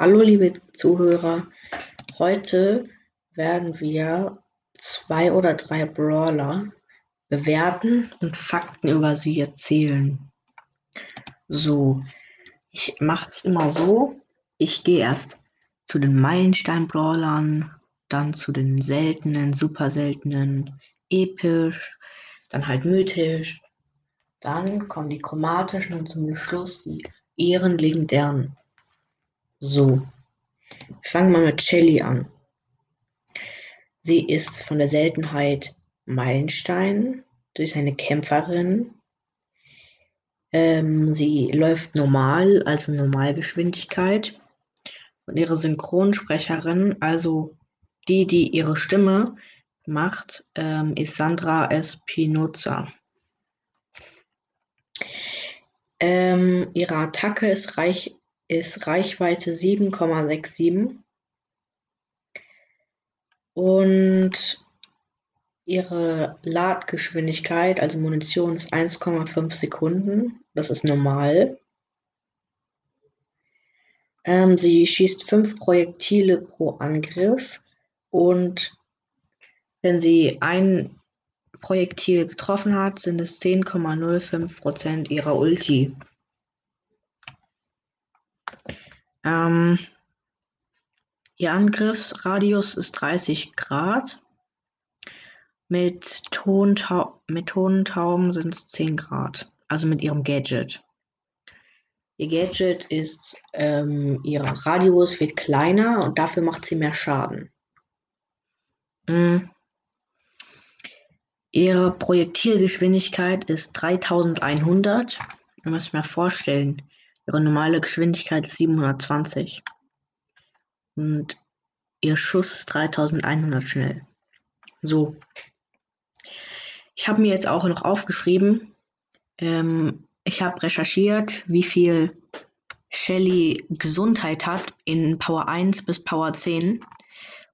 Hallo liebe Zuhörer, heute werden wir zwei oder drei Brawler bewerten und Fakten über sie erzählen. So, ich mache es immer so, ich gehe erst zu den Meilenstein-Brawlern, dann zu den seltenen, super seltenen, episch, dann halt mythisch, dann kommen die chromatischen und zum Schluss die ehrenlegendären. So, fangen wir mit Shelly an. Sie ist von der Seltenheit Meilenstein. Sie ist eine Kämpferin. Ähm, sie läuft normal, also Normalgeschwindigkeit. Und ihre Synchronsprecherin, also die, die ihre Stimme macht, ähm, ist Sandra Espinoza. Ähm, ihre Attacke ist, reich, ist Reichweite 7,67 und ihre Ladgeschwindigkeit, also Munition, ist 1,5 Sekunden. Das ist normal. Ähm, sie schießt 5 Projektile pro Angriff und wenn sie ein Projektil getroffen hat, sind es 10,05% ihrer Ulti. Ähm, ihr Angriffsradius ist 30 Grad. Mit, Tontau mit Tonentauben sind es 10 Grad. Also mit ihrem Gadget. Ihr Gadget ist, ähm, ihr Radius wird kleiner und dafür macht sie mehr Schaden. Mhm. Ihre Projektilgeschwindigkeit ist 3100. Ihr müsst mir vorstellen, ihre normale Geschwindigkeit ist 720. Und ihr Schuss ist 3100 schnell. So. Ich habe mir jetzt auch noch aufgeschrieben, ähm, ich habe recherchiert, wie viel Shelly Gesundheit hat in Power 1 bis Power 10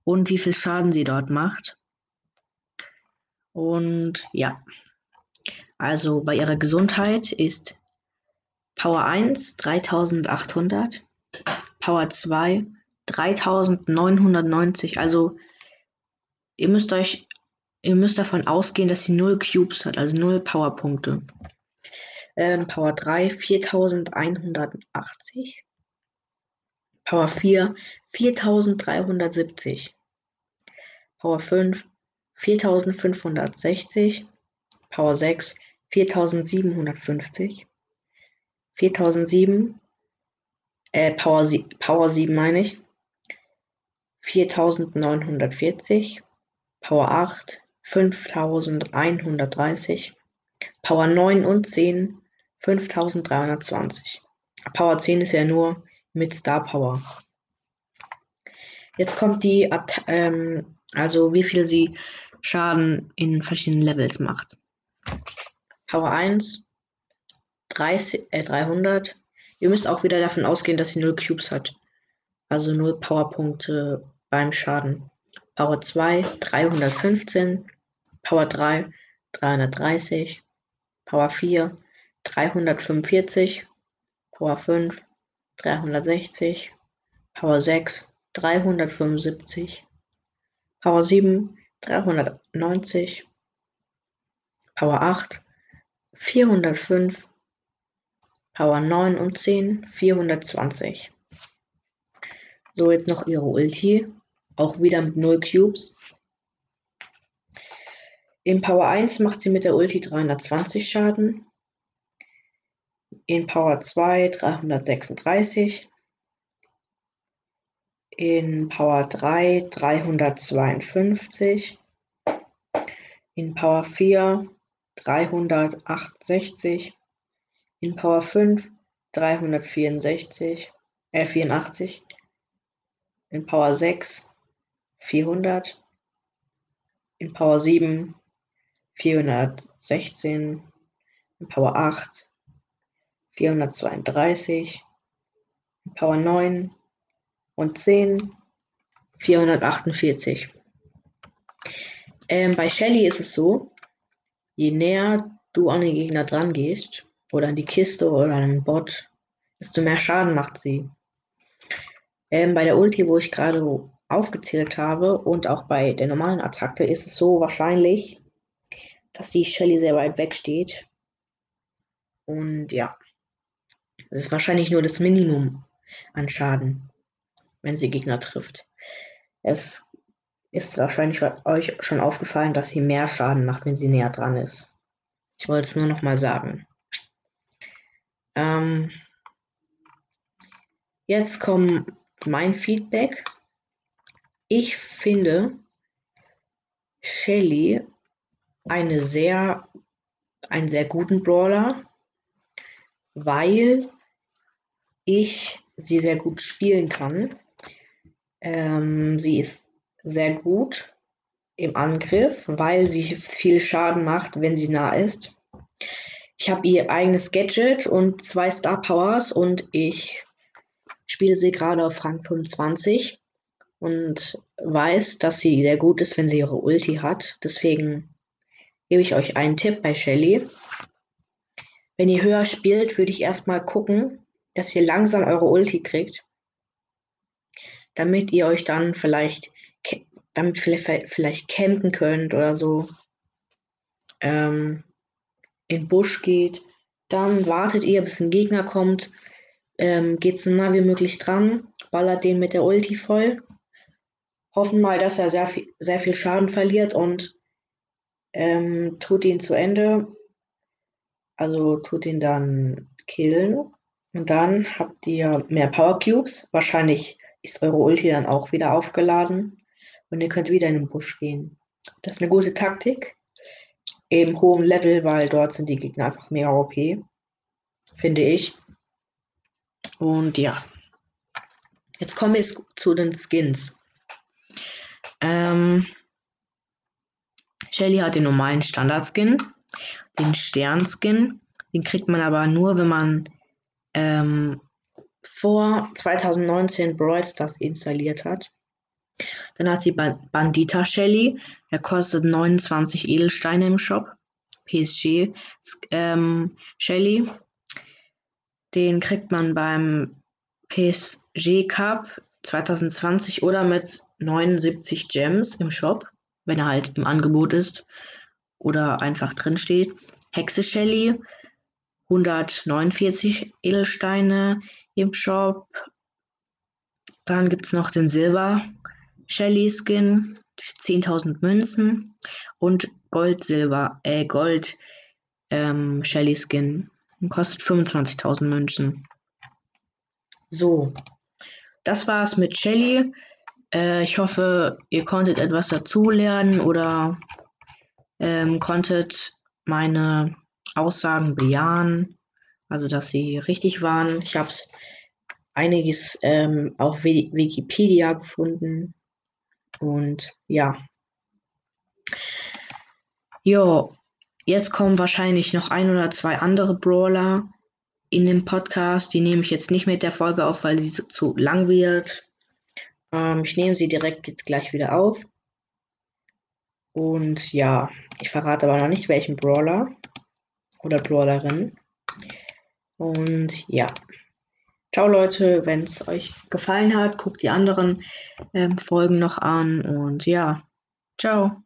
und wie viel Schaden sie dort macht. Und ja, also bei ihrer Gesundheit ist Power 1 3800, Power 2 3990. Also ihr müsst euch, ihr müsst davon ausgehen, dass sie 0 Cubes hat, also 0 Powerpunkte. Ähm, Power 3 4180. Power 4 4370. Power 5 4560, Power 6 4750, 4007, äh, Power, Power 7 meine ich, 4940, Power 8 5130, Power 9 und 10 5320. Power 10 ist ja nur mit Star Power. Jetzt kommt die, ähm, also wie viel sie Schaden in verschiedenen Levels macht. Power 1, 30, äh, 300. Ihr müsst auch wieder davon ausgehen, dass sie 0 Cubes hat. Also 0 Powerpunkte beim Schaden. Power 2, 315. Power 3, 330. Power 4, 345. Power 5, 360. Power 6, 375. Power 7, 390, Power 8, 405, Power 9 und 10, 420. So, jetzt noch ihre Ulti. Auch wieder mit 0 Cubes. In Power 1 macht sie mit der Ulti 320 Schaden. In Power 2 336 in Power 3 352, in Power 4 368, in Power 5 364, äh 84, in Power 6 400, in Power 7 416, in Power 8 432, in Power 9 und 10 448. Ähm, bei Shelly ist es so, je näher du an den Gegner dran gehst, oder an die Kiste oder an den Bot, desto mehr Schaden macht sie. Ähm, bei der Ulti, wo ich gerade aufgezählt habe und auch bei der normalen Attacke ist es so wahrscheinlich, dass die Shelly sehr weit weg steht. Und ja, das ist wahrscheinlich nur das Minimum an Schaden, wenn sie Gegner trifft. Es ist wahrscheinlich euch schon aufgefallen, dass sie mehr Schaden macht, wenn sie näher dran ist. Ich wollte es nur noch mal sagen. Ähm, jetzt kommt mein Feedback. Ich finde Shelly eine sehr, einen sehr guten Brawler, weil ich sie sehr gut spielen kann. Ähm, sie ist sehr gut im Angriff, weil sie viel Schaden macht, wenn sie nah ist. Ich habe ihr eigenes Gadget und zwei Star Powers und ich spiele sie gerade auf Rang 25 und weiß, dass sie sehr gut ist, wenn sie ihre Ulti hat. Deswegen gebe ich euch einen Tipp bei Shelly. Wenn ihr höher spielt, würde ich erstmal gucken, dass ihr langsam eure Ulti kriegt, damit ihr euch dann vielleicht, damit vielleicht, vielleicht campen könnt oder so, ähm, in Busch geht. Dann wartet ihr, bis ein Gegner kommt, ähm, geht so nah wie möglich dran, ballert den mit der Ulti voll. Hoffen mal, dass er sehr viel, sehr viel Schaden verliert und ähm, tut ihn zu Ende. Also tut ihn dann killen. Und dann habt ihr mehr Power Cubes. Wahrscheinlich ist eure Ulti dann auch wieder aufgeladen. Und ihr könnt wieder in den Busch gehen. Das ist eine gute Taktik. Im hohen Level, weil dort sind die Gegner einfach mega OP. Finde ich. Und ja. Jetzt kommen wir zu den Skins. Ähm, Shelly hat den normalen Standard-Skin, den Stern-Skin. Den kriegt man aber nur, wenn man ähm, vor 2019 Brawl Stars installiert hat. Dann hat sie Bandita Shelly. Der kostet 29 Edelsteine im Shop. PSG ähm, Shelly. Den kriegt man beim PSG Cup 2020 oder mit 79 Gems im Shop, wenn er halt im Angebot ist oder einfach drin steht. Hexe Shelly 149 Edelsteine im Shop. Dann gibt es noch den Silber Shelly Skin, 10.000 Münzen und Gold Silber, äh Gold ähm, Shelly Skin. Kostet 25.000 Münzen. So, das war's mit Shelly. Äh, ich hoffe, ihr konntet etwas dazulernen oder ähm, konntet meine Aussagen bejahen, also dass sie richtig waren. Ich habe einiges ähm, auf Wikipedia gefunden und ja. Jo, jetzt kommen wahrscheinlich noch ein oder zwei andere Brawler in dem Podcast. Die nehme ich jetzt nicht mit der Folge auf, weil sie zu, zu lang wird. Ähm, ich nehme sie direkt jetzt gleich wieder auf. Und ja, ich verrate aber noch nicht, welchen Brawler oder Brawlerin. Und ja. Ciao Leute, wenn es euch gefallen hat, guckt die anderen ähm, Folgen noch an und ja, ciao.